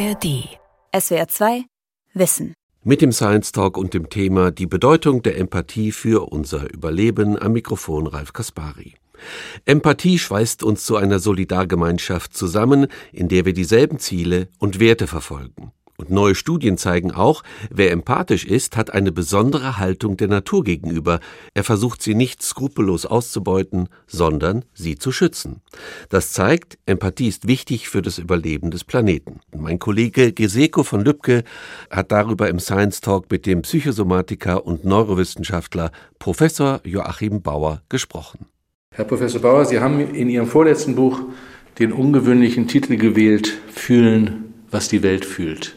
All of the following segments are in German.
ARD. SWR 2 Wissen. Mit dem Science Talk und dem Thema Die Bedeutung der Empathie für unser Überleben am Mikrofon Ralf Kaspari. Empathie schweißt uns zu einer Solidargemeinschaft zusammen, in der wir dieselben Ziele und Werte verfolgen. Und neue Studien zeigen auch, wer empathisch ist, hat eine besondere Haltung der Natur gegenüber. Er versucht sie nicht skrupellos auszubeuten, sondern sie zu schützen. Das zeigt, Empathie ist wichtig für das Überleben des Planeten. Mein Kollege Geseko von Lübcke hat darüber im Science Talk mit dem Psychosomatiker und Neurowissenschaftler Professor Joachim Bauer gesprochen. Herr Professor Bauer, Sie haben in Ihrem vorletzten Buch den ungewöhnlichen Titel gewählt, Fühlen, was die Welt fühlt.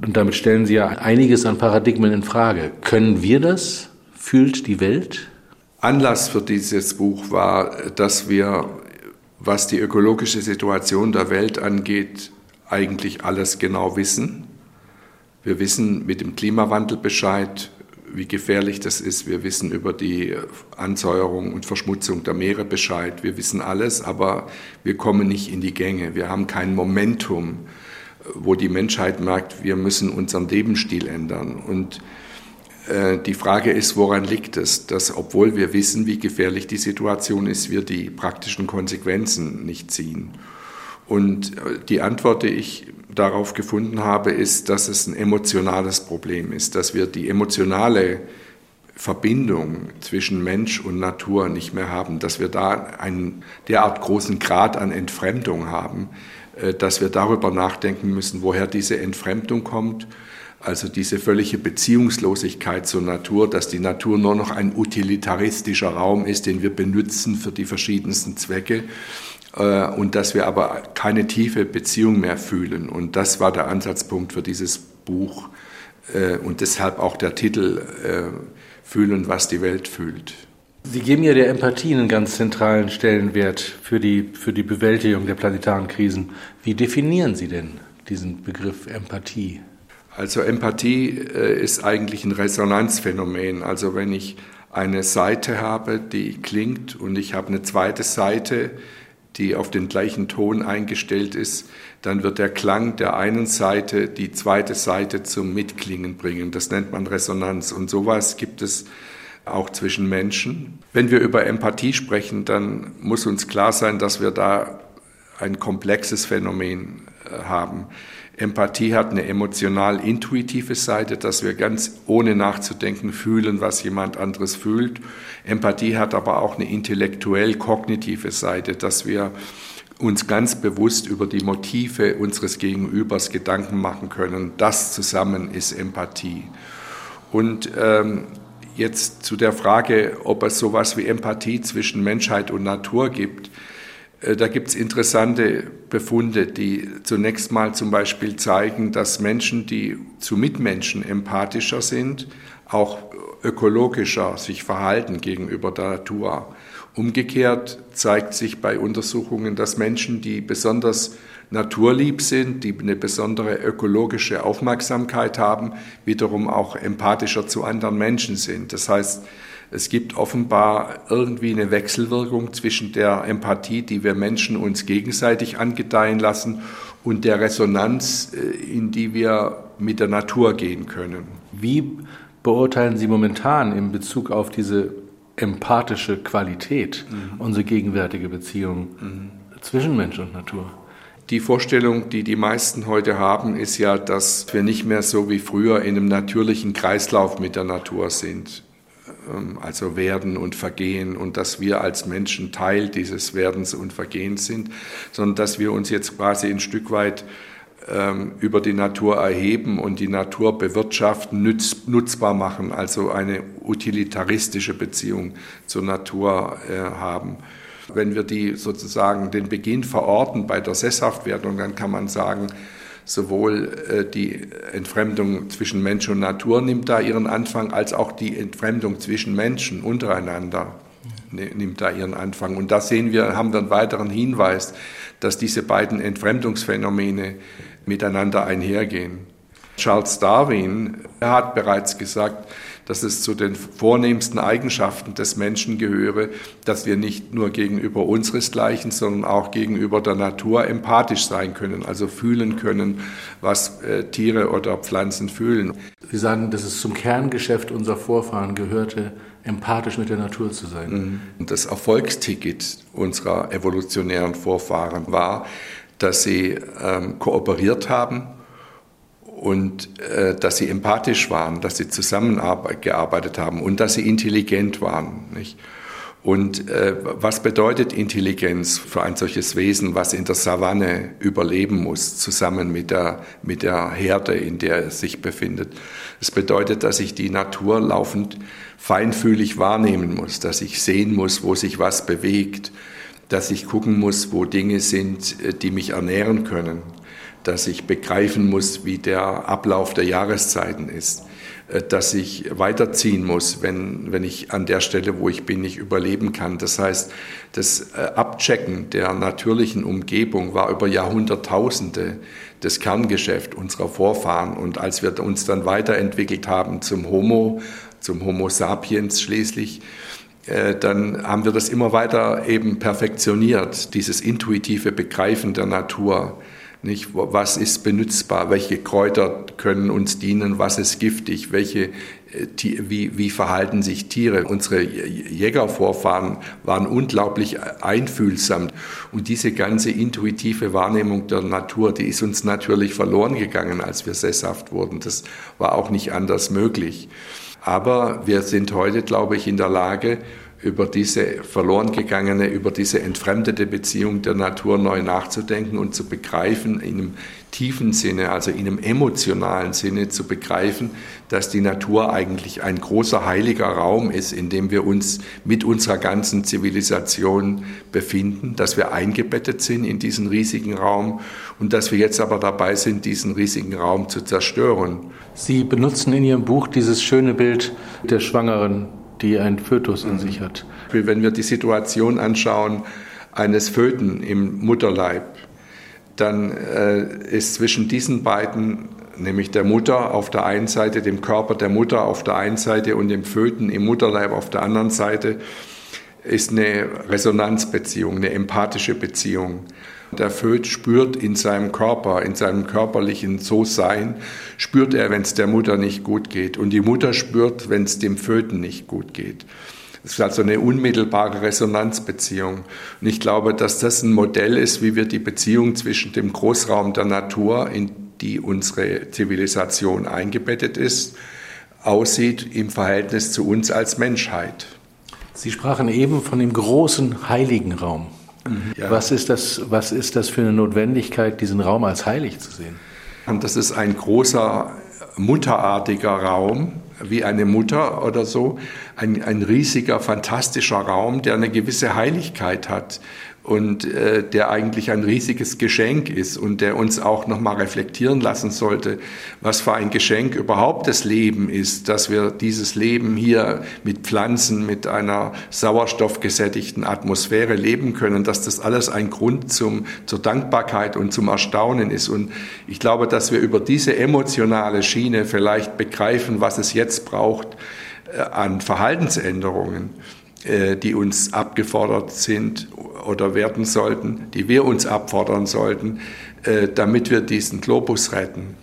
Und damit stellen Sie ja einiges an Paradigmen in Frage. Können wir das? Fühlt die Welt? Anlass für dieses Buch war, dass wir, was die ökologische Situation der Welt angeht, eigentlich alles genau wissen. Wir wissen mit dem Klimawandel Bescheid, wie gefährlich das ist. Wir wissen über die Ansäuerung und Verschmutzung der Meere Bescheid. Wir wissen alles, aber wir kommen nicht in die Gänge. Wir haben kein Momentum wo die Menschheit merkt, wir müssen unseren Lebensstil ändern. Und äh, die Frage ist, woran liegt es, dass obwohl wir wissen, wie gefährlich die Situation ist, wir die praktischen Konsequenzen nicht ziehen? Und äh, die Antwort, die ich darauf gefunden habe, ist, dass es ein emotionales Problem ist, dass wir die emotionale Verbindung zwischen Mensch und Natur nicht mehr haben, dass wir da einen derart großen Grad an Entfremdung haben, dass wir darüber nachdenken müssen, woher diese Entfremdung kommt. Also diese völlige Beziehungslosigkeit zur Natur, dass die Natur nur noch ein utilitaristischer Raum ist, den wir benutzen für die verschiedensten Zwecke äh, und dass wir aber keine tiefe Beziehung mehr fühlen. Und das war der Ansatzpunkt für dieses Buch äh, und deshalb auch der Titel Fühlen, was die Welt fühlt. Sie geben ja der Empathie einen ganz zentralen Stellenwert für die, für die Bewältigung der planetaren Krisen. Wie definieren Sie denn diesen Begriff Empathie? Also Empathie äh, ist eigentlich ein Resonanzphänomen. Also wenn ich eine Seite habe, die klingt und ich habe eine zweite Seite, die auf den gleichen Ton eingestellt ist, dann wird der Klang der einen Seite die zweite Seite zum Mitklingen bringen. Das nennt man Resonanz. Und sowas gibt es auch zwischen Menschen. Wenn wir über Empathie sprechen, dann muss uns klar sein, dass wir da ein komplexes Phänomen äh, haben. Empathie hat eine emotional-intuitive Seite, dass wir ganz ohne nachzudenken fühlen, was jemand anderes fühlt. Empathie hat aber auch eine intellektuell-kognitive Seite, dass wir uns ganz bewusst über die Motive unseres Gegenübers Gedanken machen können. Das zusammen ist Empathie. Und ähm, Jetzt zu der Frage, ob es sowas wie Empathie zwischen Menschheit und Natur gibt. Äh, da gibt es interessante Befunde, die zunächst mal zum Beispiel zeigen, dass Menschen, die zu Mitmenschen empathischer sind, auch ökologischer sich verhalten gegenüber der Natur. Umgekehrt zeigt sich bei Untersuchungen, dass Menschen, die besonders naturlieb sind, die eine besondere ökologische Aufmerksamkeit haben, wiederum auch empathischer zu anderen Menschen sind. Das heißt, es gibt offenbar irgendwie eine Wechselwirkung zwischen der Empathie, die wir Menschen uns gegenseitig angedeihen lassen, und der Resonanz, äh, in die wir mit der Natur gehen können. Wie beurteilen Sie momentan in Bezug auf diese empathische Qualität mhm. unsere gegenwärtige Beziehung mhm. zwischen Mensch und Natur? Die Vorstellung, die die meisten heute haben, ist ja, dass wir nicht mehr so wie früher in einem natürlichen Kreislauf mit der Natur sind. Ähm, also werden und vergehen und dass wir als Menschen Teil dieses Werdens und Vergehens sind, sondern dass wir uns jetzt quasi ein Stück weit ähm, über die Natur erheben und die Natur bewirtschaften, nütz, nutzbar machen, also eine utilitaristische Beziehung zur Natur äh, haben. Wenn wir die sozusagen den Beginn verorten bei der Sesshaftwerdung, dann kann man sagen, sowohl äh, die Entfremdung zwischen Mensch und Natur nimmt da ihren Anfang, als auch die Entfremdung zwischen Menschen untereinander ne, nimmt da ihren Anfang. Und da sehen wir, haben wir einen weiteren Hinweis, dass diese beiden Entfremdungsphänomene miteinander einhergehen. Charles Darwin hat bereits gesagt, dass es zu den vornehmsten Eigenschaften des Menschen gehöre, dass wir nicht nur gegenüber unseresgleichen, sondern auch gegenüber der Natur empathisch sein können, also fühlen können, was äh, Tiere oder Pflanzen fühlen. Sie sagen, dass es zum Kerngeschäft unserer Vorfahren gehörte, empathisch mit der Natur zu sein. Mhm. Das Erfolgsticket unserer evolutionären Vorfahren war, dass sie ähm, kooperiert haben und äh, dass sie empathisch waren, dass sie zusammengearbeitet haben und dass sie intelligent waren. Nicht? Und äh, was bedeutet Intelligenz für ein solches Wesen, was in der Savanne überleben muss, zusammen mit der, mit der Herde, in der es sich befindet? Es bedeutet, dass ich die Natur laufend feinfühlig wahrnehmen muss, dass ich sehen muss, wo sich was bewegt, dass ich gucken muss, wo Dinge sind, äh, die mich ernähren können, dass ich begreifen muss, wie der Ablauf der Jahreszeiten ist, äh, dass ich weiterziehen muss, wenn, wenn ich an der Stelle, wo ich bin, nicht überleben kann. Das heißt, das äh, Abchecken der natürlichen Umgebung war über Jahrhunderttausende das Kerngeschäft unserer Vorfahren. Und als wir uns dann weiterentwickelt haben zum Homo, zum Homo sapiens schließlich, äh, dann haben wir das immer weiter eben perfektioniert, dieses intuitive Begreifen der Natur. Nicht, was ist benutzbar, welche Kräuter können uns dienen, was ist giftig, welche, äh, wie, wie verhalten sich Tiere. Unsere Jägervorfahren waren unglaublich einfühlsam und diese ganze intuitive Wahrnehmung der Natur, die ist uns natürlich verloren gegangen, als wir sesshaft wurden. Das war auch nicht anders möglich. Aber wir sind heute, glaube ich, in der Lage, über diese verloren gegangene, über diese entfremdete Beziehung der Natur neu nachzudenken und zu begreifen, in einem tiefen Sinne, also in einem emotionalen Sinne zu begreifen, dass die Natur eigentlich ein großer heiliger Raum ist, in dem wir uns mit unserer ganzen Zivilisation befinden, dass wir eingebettet sind in diesen riesigen Raum und dass wir jetzt aber dabei sind, diesen riesigen Raum zu zerstören. Sie benutzen in Ihrem Buch dieses schöne Bild der Schwangeren die ein Fötus in sich hat. Wenn wir die Situation anschauen eines Föten im Mutterleib, dann äh, ist zwischen diesen beiden, nämlich der Mutter auf der einen Seite, dem Körper der Mutter auf der einen Seite und dem Föten im Mutterleib auf der anderen Seite, ist eine Resonanzbeziehung, eine empathische Beziehung. Der Föt spürt in seinem Körper, in seinem körperlichen So-Sein, spürt er, wenn es der Mutter nicht gut geht. Und die Mutter spürt, wenn es dem Föten nicht gut geht. Es ist also eine unmittelbare Resonanzbeziehung. Und ich glaube, dass das ein Modell ist, wie wir die Beziehung zwischen dem Großraum der Natur, in die unsere Zivilisation eingebettet ist, aussieht im Verhältnis zu uns als Menschheit. Sie sprachen eben von dem großen heiligen Raum. Ja. Was, ist das, was ist das für eine Notwendigkeit, diesen Raum als heilig zu sehen? Und das ist ein großer, mutterartiger Raum, wie eine Mutter oder so. Ein, ein riesiger, fantastischer Raum, der eine gewisse Heiligkeit hat und äh, der eigentlich ein riesiges Geschenk ist und der uns auch nochmal reflektieren lassen sollte, was für ein Geschenk überhaupt das Leben ist, dass wir dieses Leben hier mit Pflanzen, mit einer sauerstoffgesättigten Atmosphäre leben können, dass das alles ein Grund zum, zur Dankbarkeit und zum Erstaunen ist. Und ich glaube, dass wir über diese emotionale Schiene vielleicht begreifen, was es jetzt braucht an Verhaltensänderungen äh, die uns abgefordert sind oder werden sollten, die wir uns abfordern sollten, äh, damit wir diesen Globus retten.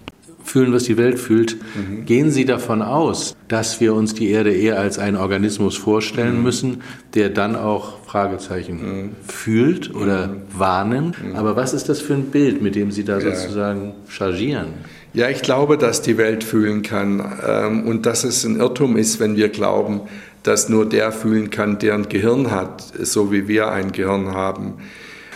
Fühlen, was die Welt fühlt. Mhm. Gehen Sie davon aus, dass wir uns die Erde eher als einen Organismus vorstellen mhm. müssen, der dann auch Fragezeichen mhm. fühlt oder mhm. wahrnimmt. Mhm. Aber was ist das für ein Bild, mit dem Sie da ja. sozusagen chargieren? Ja, ich glaube, dass die Welt fühlen kann ähm, und dass es ein Irrtum ist, wenn wir glauben, dass nur der fühlen kann, der ein Gehirn hat, so wie wir ein Gehirn haben.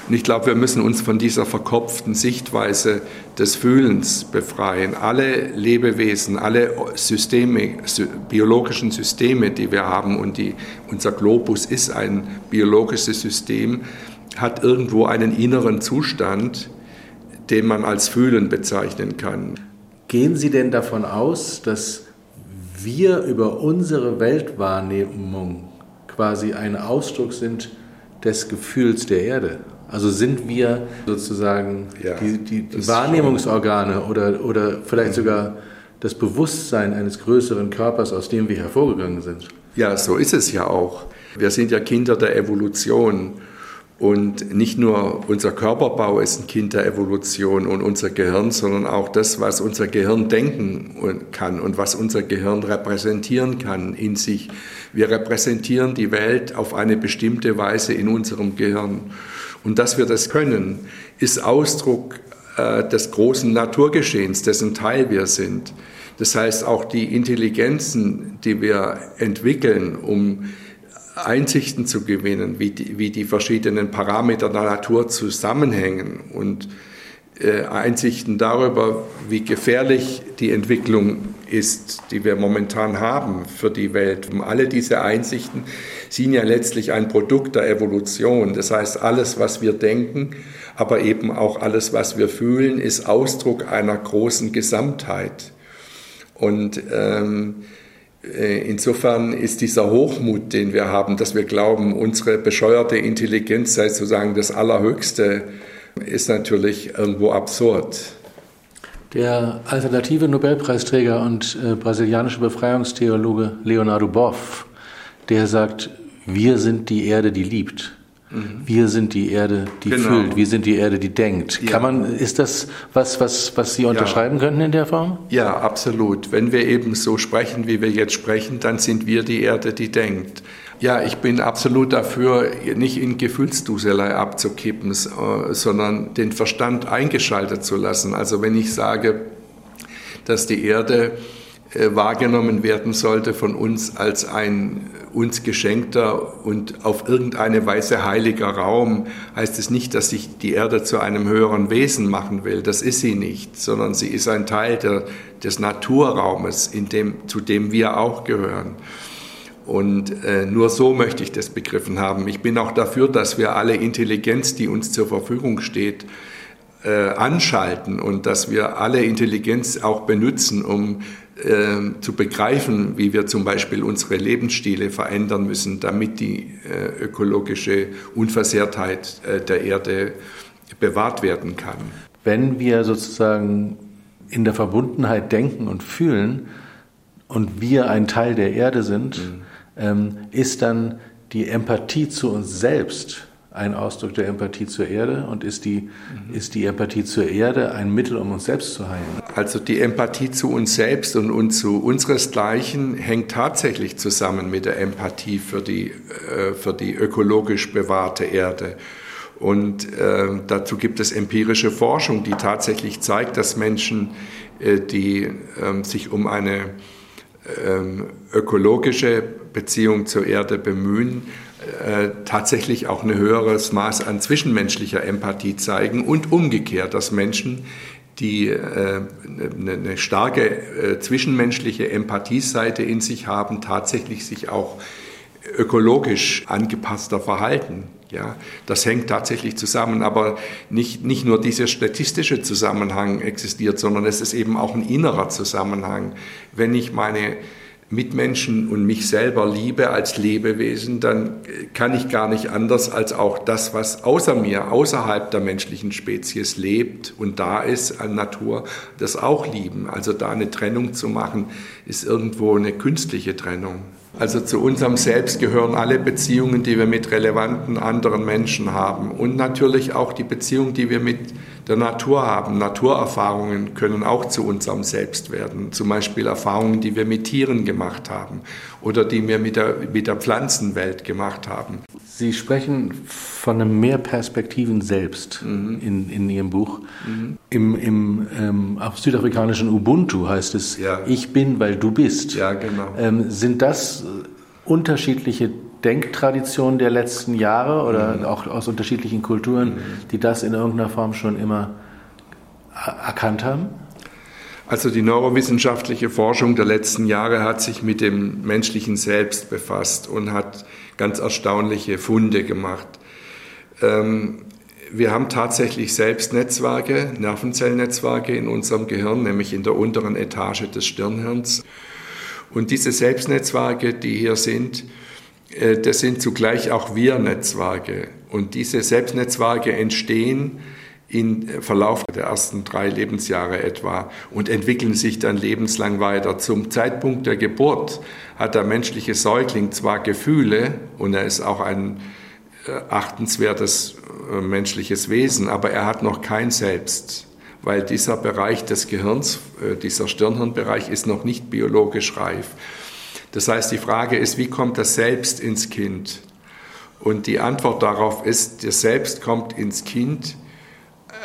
Und ich glaube, wir müssen uns von dieser verkopften Sichtweise des Fühlens befreien. Alle Lebewesen, alle Systeme, biologischen Systeme, die wir haben, und die, unser Globus ist ein biologisches System, hat irgendwo einen inneren Zustand, den man als Fühlen bezeichnen kann. Gehen Sie denn davon aus, dass wir über unsere Weltwahrnehmung quasi ein Ausdruck sind des Gefühls der Erde. Also sind wir sozusagen ja, die, die, die Wahrnehmungsorgane oder, oder vielleicht mhm. sogar das Bewusstsein eines größeren Körpers, aus dem wir hervorgegangen sind. Ja, so ist es ja auch. Wir sind ja Kinder der Evolution. Und nicht nur unser Körperbau ist ein Kind der Evolution und unser Gehirn, sondern auch das, was unser Gehirn denken kann und was unser Gehirn repräsentieren kann in sich. Wir repräsentieren die Welt auf eine bestimmte Weise in unserem Gehirn. Und dass wir das können, ist Ausdruck äh, des großen Naturgeschehens, dessen Teil wir sind. Das heißt, auch die Intelligenzen, die wir entwickeln, um Einsichten zu gewinnen, wie die, wie die verschiedenen Parameter der Natur zusammenhängen und äh, Einsichten darüber, wie gefährlich die Entwicklung ist, die wir momentan haben für die Welt. Und alle diese Einsichten sind ja letztlich ein Produkt der Evolution. Das heißt, alles, was wir denken, aber eben auch alles, was wir fühlen, ist Ausdruck einer großen Gesamtheit. Und ähm, äh, insofern ist dieser Hochmut, den wir haben, dass wir glauben, unsere bescheuerte Intelligenz sei sozusagen das Allerhöchste, ist natürlich irgendwo absurd. Der alternative Nobelpreisträger und äh, brasilianische Befreiungstheologe Leonardo Boff, der sagt, wir sind die Erde, die liebt. Mhm. Wir sind die Erde, die genau. fühlt. Wir sind die Erde, die denkt. Ja. Kann man, ist das was, was, was Sie unterschreiben ja. könnten in der Form? Ja, absolut. Wenn wir eben so sprechen, wie wir jetzt sprechen, dann sind wir die Erde, die denkt. Ja, ich bin absolut dafür, nicht in Gefühlsduselei abzukippen, äh, sondern den Verstand eingeschaltet zu lassen. Also wenn ich sage, dass die Erde wahrgenommen werden sollte von uns als ein uns geschenkter und auf irgendeine Weise heiliger Raum, heißt es nicht, dass sich die Erde zu einem höheren Wesen machen will. Das ist sie nicht, sondern sie ist ein Teil der, des Naturraumes, in dem, zu dem wir auch gehören. Und äh, nur so möchte ich das begriffen haben. Ich bin auch dafür, dass wir alle Intelligenz, die uns zur Verfügung steht, äh, anschalten und dass wir alle Intelligenz auch benutzen, um äh, zu begreifen, wie wir zum Beispiel unsere Lebensstile verändern müssen, damit die äh, ökologische Unversehrtheit äh, der Erde bewahrt werden kann. Wenn wir sozusagen in der Verbundenheit denken und fühlen und wir ein Teil der Erde sind, mhm. ähm, ist dann die Empathie zu uns selbst ein Ausdruck der Empathie zur Erde und ist die, mhm. ist die Empathie zur Erde ein Mittel, um uns selbst zu heilen? Also die Empathie zu uns selbst und, und zu unseresgleichen hängt tatsächlich zusammen mit der Empathie für die, äh, für die ökologisch bewahrte Erde. Und äh, dazu gibt es empirische Forschung, die tatsächlich zeigt, dass Menschen, äh, die äh, sich um eine ähm, ökologische Beziehung zur Erde bemühen, äh, tatsächlich auch ein höheres Maß an zwischenmenschlicher Empathie zeigen und umgekehrt, dass Menschen, die äh, eine, starke äh, zwischenmenschliche Empathieseite in sich haben, tatsächlich sich auch ökologisch angepasster verhalten. Ja, das hängt tatsächlich zusammen, aber nicht, nicht nur dieser statistische Zusammenhang existiert, sondern es ist eben auch ein innerer Zusammenhang. Wenn ich meine Mitmenschen und mich selber liebe als Lebewesen, dann kann ich gar nicht anders als auch das, was außer mir, außerhalb der menschlichen Spezies lebt und da ist an Natur, das auch lieben. Also da eine Trennung zu machen, ist irgendwo eine künstliche Trennung. Also zu unserem Selbst gehören alle Beziehungen, die wir mit relevanten anderen Menschen haben und natürlich auch die Beziehung, die wir mit der Natur haben. Naturerfahrungen können auch zu unserem Selbst werden. Zum Beispiel Erfahrungen, die wir mit Tieren gemacht haben oder die wir mit der, mit der Pflanzenwelt gemacht haben. Sie sprechen von einem Mehrperspektiven Selbst mhm. in, in Ihrem Buch. Mhm. Im, im ähm, auf südafrikanischen Ubuntu heißt es, ja. ich bin, weil du bist. Ja, genau. Ähm, sind das unterschiedliche Denktraditionen der letzten Jahre oder mhm. auch aus unterschiedlichen Kulturen, mhm. die das in irgendeiner Form schon immer erkannt haben? Also die neurowissenschaftliche Forschung der letzten Jahre hat sich mit dem menschlichen Selbst befasst und hat ganz erstaunliche Funde gemacht. Ähm, wir haben tatsächlich Selbstnetzwerke, Nervenzellnetzwerke in unserem Gehirn, nämlich in der unteren Etage des Stirnhirns. Und diese Selbstnetzwerke, die hier sind, äh, das sind zugleich auch Wir-Netzwerke. Und diese Selbstnetzwerke entstehen im Verlauf der ersten drei Lebensjahre etwa und entwickeln sich dann lebenslang weiter. Zum Zeitpunkt der Geburt hat der menschliche Säugling zwar Gefühle und er ist auch ein äh, achtenswertes äh, menschliches Wesen, aber er hat noch kein Selbst, weil dieser Bereich des Gehirns, äh, dieser Stirnhirnbereich ist noch nicht biologisch reif. Das heißt, die Frage ist, wie kommt das Selbst ins Kind? Und die Antwort darauf ist, das Selbst kommt ins Kind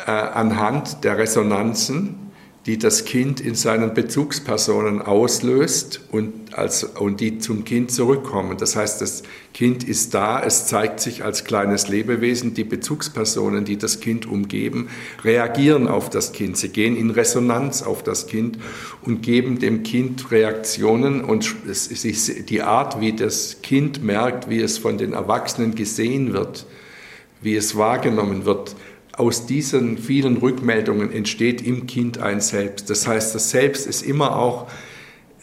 äh, anhand der Resonanzen, die das Kind in seinen Bezugspersonen auslöst und, als, und die zum Kind zurückkommen. Das heißt, das Kind ist da, es zeigt sich als kleines Lebewesen. Die Bezugspersonen, die das Kind umgeben, reagieren auf das Kind. Sie gehen in Resonanz auf das Kind und geben dem Kind Reaktionen. Und es ist die Art, wie das Kind merkt, wie es von den Erwachsenen gesehen wird, wie es wahrgenommen wird, aus diesen vielen Rückmeldungen entsteht im Kind ein Selbst. Das heißt, das Selbst ist immer auch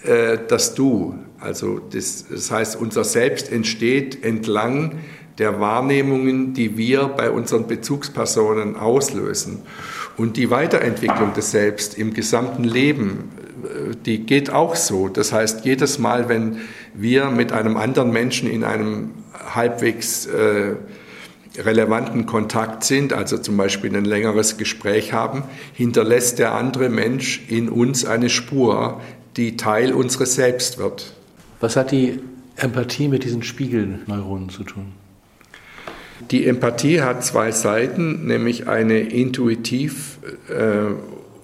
äh, das Du. Also das, das heißt, unser Selbst entsteht entlang der Wahrnehmungen, die wir bei unseren Bezugspersonen auslösen. Und die Weiterentwicklung des Selbst im gesamten Leben, äh, die geht auch so. Das heißt, jedes Mal, wenn wir mit einem anderen Menschen in einem halbwegs äh, relevanten Kontakt sind, also zum Beispiel ein längeres Gespräch haben, hinterlässt der andere Mensch in uns eine Spur, die Teil unseres Selbst wird. Was hat die Empathie mit diesen Spiegelneuronen zu tun? Die Empathie hat zwei Seiten, nämlich eine intuitiv äh,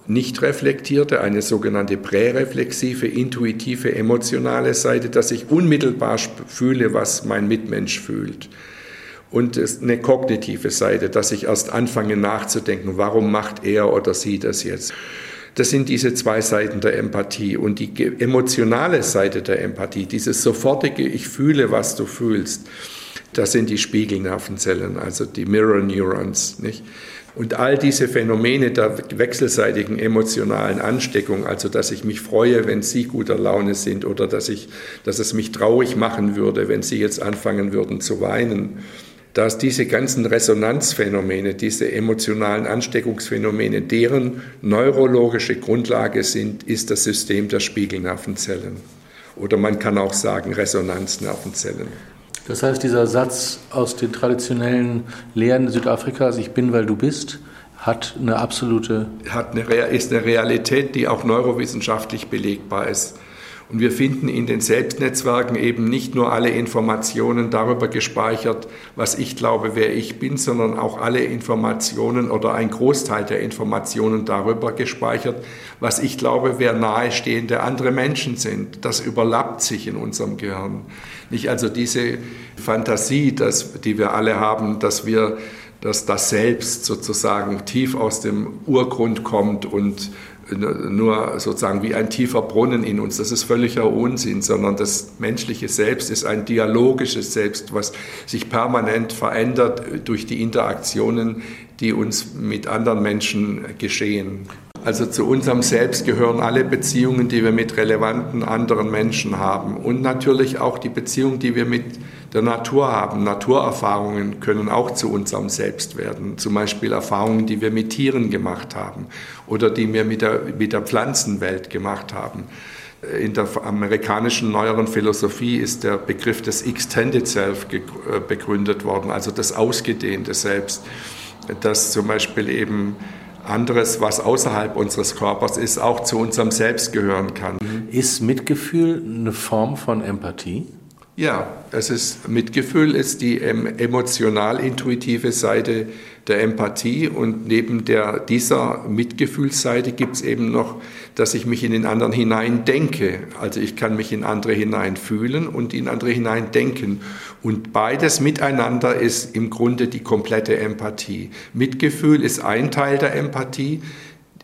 nicht reflektierte, eine sogenannte präreflexive, intuitive, emotionale Seite, dass ich unmittelbar fühle, was mein Mitmensch fühlt und eine kognitive Seite, dass ich erst anfange nachzudenken, warum macht er oder sie das jetzt. Das sind diese zwei Seiten der Empathie. Und die emotionale Seite der Empathie, dieses sofortige, ich fühle, was du fühlst, das sind die Spiegelnervenzellen, also die Mirror Neurons. Nicht? Und all diese Phänomene der wechselseitigen emotionalen Ansteckung, also dass ich mich freue, wenn Sie guter Laune sind oder dass, ich, dass es mich traurig machen würde, wenn Sie jetzt anfangen würden zu weinen, dass diese ganzen Resonanzphänomene, diese emotionalen Ansteckungsphänomene, deren neurologische Grundlage sind, ist das System der Spiegelnervenzellen. Oder man kann auch sagen Resonanznervenzellen. Das heißt, dieser Satz aus den traditionellen Lehren Südafrikas, ich bin, weil du bist, hat eine absolute. Hat eine, ist eine Realität, die auch neurowissenschaftlich belegbar ist. Und wir finden in den Selbstnetzwerken eben nicht nur alle Informationen darüber gespeichert, was ich glaube, wer ich bin, sondern auch alle Informationen oder ein Großteil der Informationen darüber gespeichert, was ich glaube, wer nahestehende andere Menschen sind. Das überlappt sich in unserem Gehirn. Nicht also diese Fantasie, dass, die wir alle haben, dass wir dass das Selbst sozusagen tief aus dem Urgrund kommt und nur sozusagen wie ein tiefer Brunnen in uns. Das ist völliger Unsinn, sondern das menschliche Selbst ist ein dialogisches Selbst, was sich permanent verändert durch die Interaktionen, die uns mit anderen Menschen geschehen. Also zu unserem Selbst gehören alle Beziehungen, die wir mit relevanten anderen Menschen haben und natürlich auch die Beziehung, die wir mit der Natur haben. Naturerfahrungen können auch zu unserem Selbst werden. Zum Beispiel Erfahrungen, die wir mit Tieren gemacht haben oder die wir mit der, mit der Pflanzenwelt gemacht haben. In der amerikanischen neueren Philosophie ist der Begriff des Extended Self äh, begründet worden, also das ausgedehnte Selbst, das zum Beispiel eben anderes, was außerhalb unseres Körpers ist, auch zu unserem Selbst gehören kann. Ist Mitgefühl eine Form von Empathie? Ja, es ist Mitgefühl ist die emotional-intuitive Seite der Empathie und neben der, dieser Mitgefühlsseite gibt es eben noch, dass ich mich in den anderen hinein denke. Also ich kann mich in andere hinein fühlen und in andere hinein denken. Und beides miteinander ist im Grunde die komplette Empathie. Mitgefühl ist ein Teil der Empathie,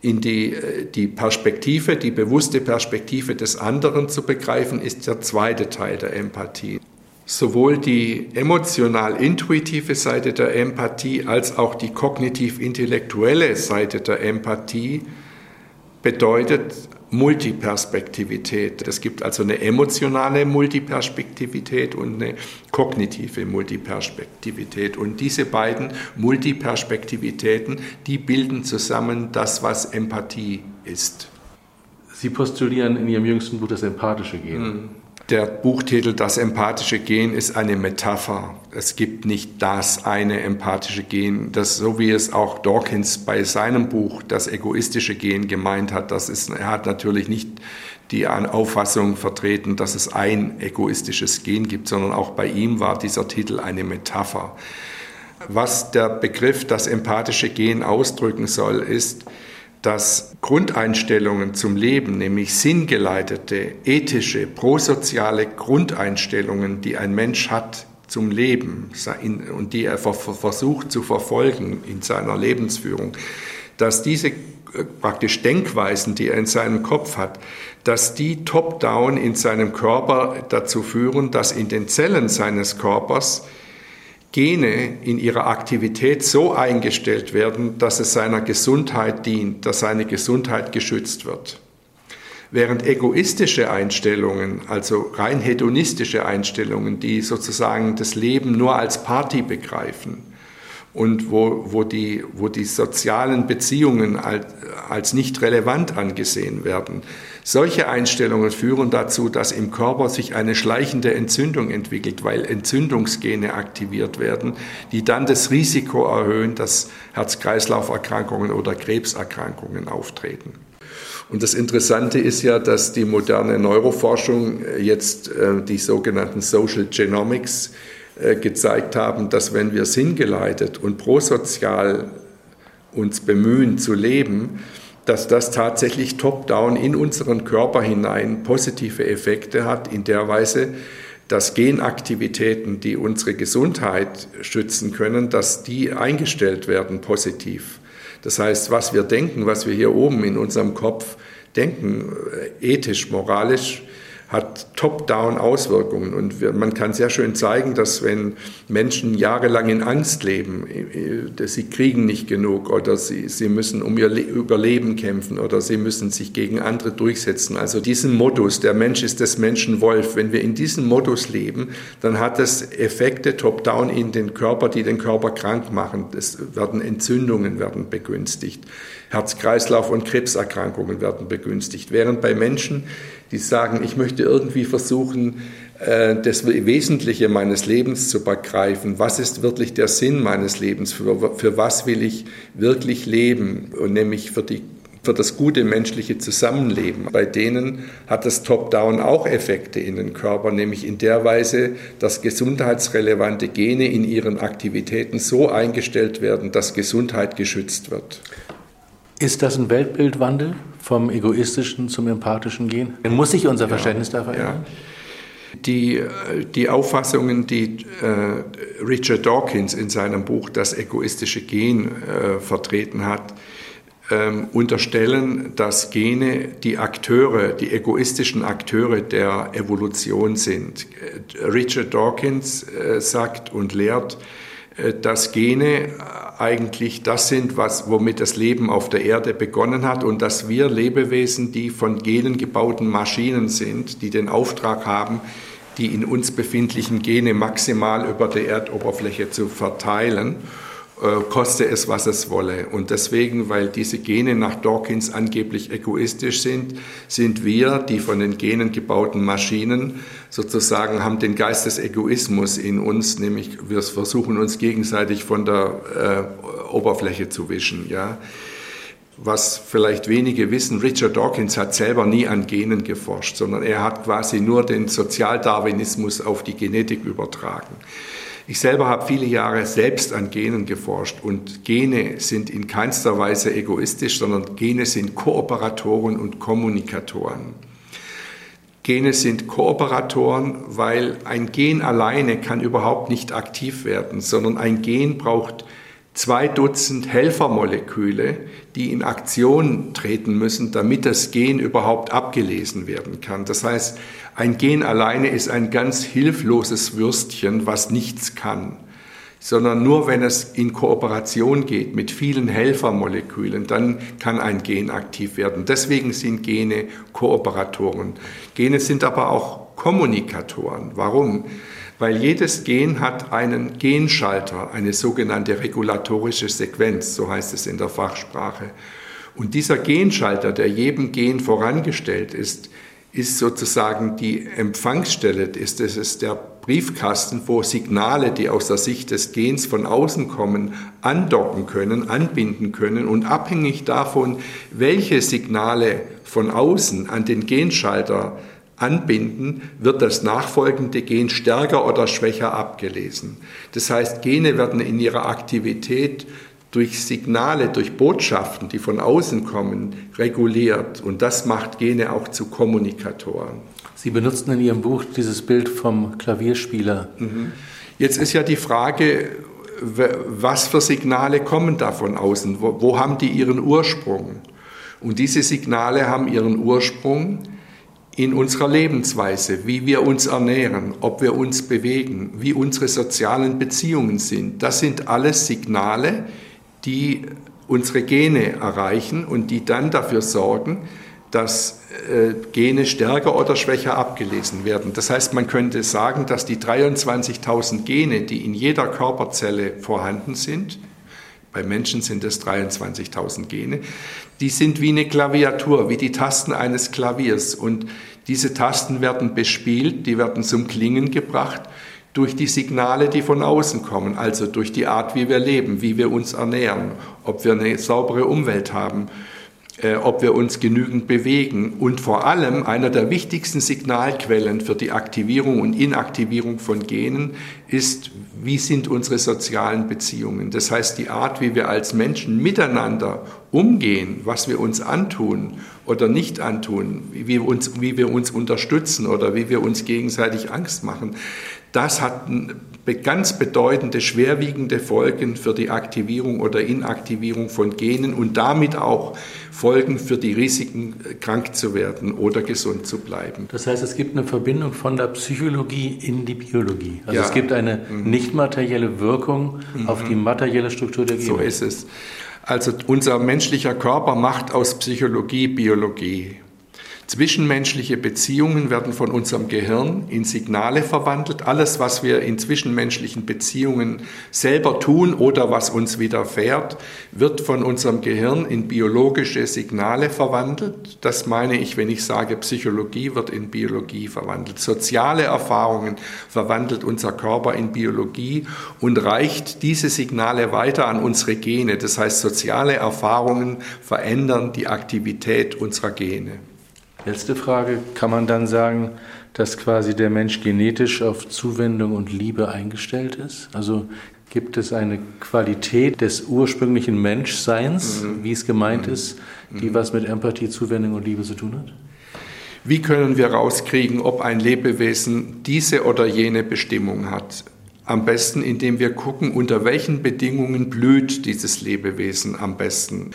in die, äh, die Perspektive, die bewusste Perspektive des anderen zu begreifen, ist der zweite Teil der Empathie. Sowohl die emotional-intuitive Seite der Empathie als auch die kognitiv-intellektuelle Seite der Empathie bedeutet Multiperspektivität. Es gibt also eine emotionale Multiperspektivität und eine kognitive Multiperspektivität. Und diese beiden Multiperspektivitäten, die bilden zusammen das, was Empathie ist. Sie postulieren in Ihrem jüngsten Buch das empathische Gen. Mhm. Der Buchtitel Das empathische Gen ist eine Metapher. Es gibt nicht das eine empathische Gen. Das, so wie es auch Dawkins bei seinem Buch Das egoistische Gen gemeint hat, das ist, er hat natürlich nicht die Auffassung vertreten, dass es ein egoistisches Gen gibt, sondern auch bei ihm war dieser Titel eine Metapher. Was der Begriff das empathische Gen ausdrücken soll, ist, dass Grundeinstellungen zum Leben, nämlich sinngeleitete, ethische, prosoziale Grundeinstellungen, die ein Mensch hat zum Leben und die er versucht zu verfolgen in seiner Lebensführung, dass diese äh, praktisch Denkweisen, die er in seinem Kopf hat, dass die top-down in seinem Körper dazu führen, dass in den Zellen seines Körpers Gene in ihrer Aktivität so eingestellt werden, dass es seiner Gesundheit dient, dass seine Gesundheit geschützt wird. Während egoistische Einstellungen, also rein hedonistische Einstellungen, die sozusagen das Leben nur als Party begreifen, und wo, wo, die, wo die sozialen Beziehungen als, als nicht relevant angesehen werden. Solche Einstellungen führen dazu, dass im Körper sich eine schleichende Entzündung entwickelt, weil Entzündungsgene aktiviert werden, die dann das Risiko erhöhen, dass Herz-Kreislauf-Erkrankungen oder Krebserkrankungen auftreten. Und das Interessante ist ja, dass die moderne Neuroforschung jetzt äh, die sogenannten Social Genomics äh, gezeigt haben, dass wenn wir sinngeleitet und prosozial uns bemühen zu leben, dass das tatsächlich top-down in unseren Körper hinein positive Effekte hat, in der Weise, dass Genaktivitäten, die unsere Gesundheit schützen können, dass die eingestellt werden positiv. Das heißt, was wir denken, was wir hier oben in unserem Kopf denken, äh, ethisch, moralisch, hat top-down Auswirkungen. Und wir, man kann sehr schön zeigen, dass wenn Menschen jahrelang in Angst leben, äh, sie kriegen nicht genug oder sie, sie müssen um ihr Überleben kämpfen oder sie müssen sich gegen andere durchsetzen. Also diesen Modus, der Mensch ist des Menschen Wolf, wenn wir in diesem Modus leben, dann hat es Effekte top-down in den Körper, die den Körper krank machen. Es werden Entzündungen werden begünstigt. Herz-Kreislauf- und Krebserkrankungen werden begünstigt. Während bei Menschen, die sagen, ich möchte irgendwie versuchen, äh, das Wesentliche meines Lebens zu begreifen. Was ist wirklich der Sinn meines Lebens? Für, für was will ich wirklich leben? Und nämlich für die für das gute menschliche Zusammenleben. Bei denen hat das Top-Down auch Effekte in den Körper, nämlich in der Weise, dass gesundheitsrelevante Gene in ihren Aktivitäten so eingestellt werden, dass Gesundheit geschützt wird. Ist das ein Weltbildwandel vom egoistischen zum empathischen Gehen? Muss sich unser Verständnis ja, da verändern? Ja. Die, die Auffassungen, die äh, Richard Dawkins in seinem Buch Das egoistische Gen äh, vertreten hat, ähm, unterstellen, dass Gene die Akteure, die egoistischen Akteure der Evolution sind. Richard Dawkins äh, sagt und lehrt, äh, dass Gene eigentlich das sind, was, womit das Leben auf der Erde begonnen hat und dass wir Lebewesen, die von Genen gebauten Maschinen sind, die den Auftrag haben, die in uns befindlichen Gene maximal über der Erdoberfläche zu verteilen. äh, koste es, was es wolle. Und deswegen, weil diese Gene nach Dawkins angeblich egoistisch sind, sind wir, die von den Genen gebauten Maschinen, sozusagen haben den Geist des Egoismus in uns, nämlich wir versuchen uns gegenseitig von der äh, Oberfläche zu wischen. Ja. Was vielleicht wenige wissen, Richard Dawkins hat selber nie an Genen geforscht, sondern er hat quasi nur den Sozialdarwinismus auf die Genetik übertragen. Ich selber habe viele Jahre selbst an Genen geforscht und Gene sind in keinster Weise egoistisch, sondern Gene sind Kooperatoren und Kommunikatoren. Gene sind Kooperatoren, weil ein Gen alleine kann überhaupt nicht aktiv werden, sondern ein Gen braucht zwei Dutzend Helfermoleküle, die in Aktion treten müssen, damit das Gen überhaupt abgelesen werden kann. Das heißt, ein Gen alleine ist ein ganz hilfloses Würstchen, was nichts kann. sondern nur wenn es in Kooperation geht mit vielen Helfermolekülen, dann kann ein Gen aktiv werden. Deswegen sind Gene Kooperatoren. Gene sind aber auch Kommunikatoren. Warum? Weil jedes Gen hat einen Genschalter, eine sogenannte regulatorische Sequenz, so heißt es in der Fachsprache. Und dieser Genschalter, der jedem Gen vorangestellt ist, ist sozusagen die Empfangsstelle, ist, das ist der Briefkasten, wo Signale, die aus der Sicht des Gens von außen kommen, andocken können, anbinden können und abhängig davon, welche Signale von außen an den Genschalter anbinden, wird das nachfolgende Gen stärker oder schwächer abgelesen. Das heißt, Gene werden in ihrer Aktivität durch Signale, durch Botschaften, die von außen kommen, reguliert. Und das macht Gene auch zu Kommunikatoren. Sie benutzten in Ihrem Buch dieses Bild vom Klavierspieler. Mhm. Jetzt ist ja die Frage, was für Signale kommen da von außen? Wo, wo haben die ihren Ursprung? Und diese Signale haben ihren Ursprung in unserer Lebensweise, wie wir uns ernähren, ob wir uns bewegen, wie unsere sozialen Beziehungen sind. Das sind alles Signale, die unsere Gene erreichen und die dann dafür sorgen, dass äh, Gene stärker oder schwächer abgelesen werden. Das heißt, man könnte sagen, dass die 23.000 Gene, die in jeder Körperzelle vorhanden sind, bei Menschen sind es 23.000 Gene, die sind wie eine Klaviatur, wie die Tasten eines Klaviers. Und diese Tasten werden bespielt, die werden zum Klingen gebracht durch die Signale, die von außen kommen, also durch die Art, wie wir leben, wie wir uns ernähren, ob wir eine saubere Umwelt haben, äh, ob wir uns genügend bewegen und vor allem einer der wichtigsten Signalquellen für die Aktivierung und Inaktivierung von Genen ist, wie sind unsere sozialen Beziehungen. Das heißt, die Art, wie wir als Menschen miteinander umgehen, was wir uns antun oder nicht antun, wie wir uns, wie wir uns unterstützen oder wie wir uns gegenseitig Angst machen. Das hat ganz bedeutende, schwerwiegende Folgen für die Aktivierung oder Inaktivierung von Genen und damit auch Folgen für die Risiken, krank zu werden oder gesund zu bleiben. Das heißt, es gibt eine Verbindung von der Psychologie in die Biologie. Also ja. es gibt eine mhm. nicht materielle Wirkung mhm. auf die materielle Struktur der Gene. So ist es. Also unser menschlicher Körper macht aus Psychologie Biologie. Zwischenmenschliche Beziehungen werden von unserem Gehirn in Signale verwandelt. Alles, was wir in zwischenmenschlichen Beziehungen selber tun oder was uns widerfährt, wird von unserem Gehirn in biologische Signale verwandelt. Das meine ich, wenn ich sage, Psychologie wird in Biologie verwandelt. Soziale Erfahrungen verwandelt unser Körper in Biologie und reicht diese Signale weiter an unsere Gene. Das heißt, soziale Erfahrungen verändern die Aktivität unserer Gene. Letzte Frage, kann man dann sagen, dass quasi der Mensch genetisch auf Zuwendung und Liebe eingestellt ist? Also gibt es eine Qualität des ursprünglichen Menschseins, mhm. wie es gemeint mhm. ist, die mhm. was mit Empathie, Zuwendung und Liebe zu tun hat? Wie können wir rauskriegen, ob ein Lebewesen diese oder jene Bestimmung hat? Am besten, indem wir gucken, unter welchen Bedingungen blüht dieses Lebewesen am besten.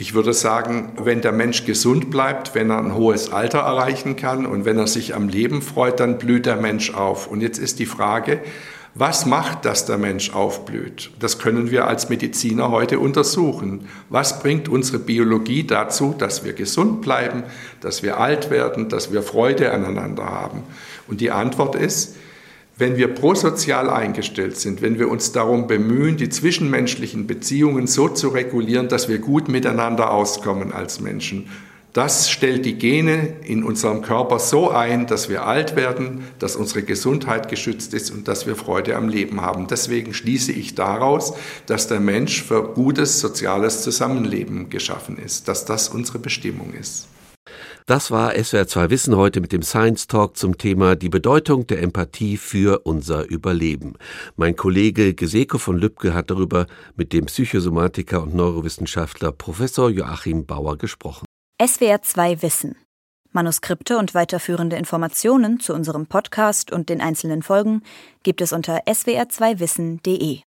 Ich würde sagen, wenn der Mensch gesund bleibt, wenn er ein hohes Alter erreichen kann und wenn er sich am Leben freut, dann blüht der Mensch auf. Und jetzt ist die Frage, was macht, dass der Mensch aufblüht? Das können wir als Mediziner heute untersuchen. Was bringt unsere Biologie dazu, dass wir gesund bleiben, dass wir alt werden, dass wir Freude aneinander haben? Und die Antwort ist, wenn wir prosozial eingestellt sind, wenn wir uns darum bemühen, die zwischenmenschlichen Beziehungen so zu regulieren, dass wir gut miteinander auskommen als Menschen, das stellt die Gene in unserem Körper so ein, dass wir alt werden, dass unsere Gesundheit geschützt ist und dass wir Freude am Leben haben. Deswegen schließe ich daraus, dass der Mensch für gutes soziales Zusammenleben geschaffen ist, dass das unsere Bestimmung ist. Das war SWR 2 Wissen heute mit dem Science Talk zum Thema die Bedeutung der Empathie für unser Überleben. Mein Kollege Geseko von Lübcke hat darüber mit dem Psychosomatiker und Neurowissenschaftler Professor Joachim Bauer gesprochen. SWR 2 Wissen. Manuskripte und weiterführende Informationen zu unserem Podcast und den einzelnen Folgen gibt es unter swr2wissen.de.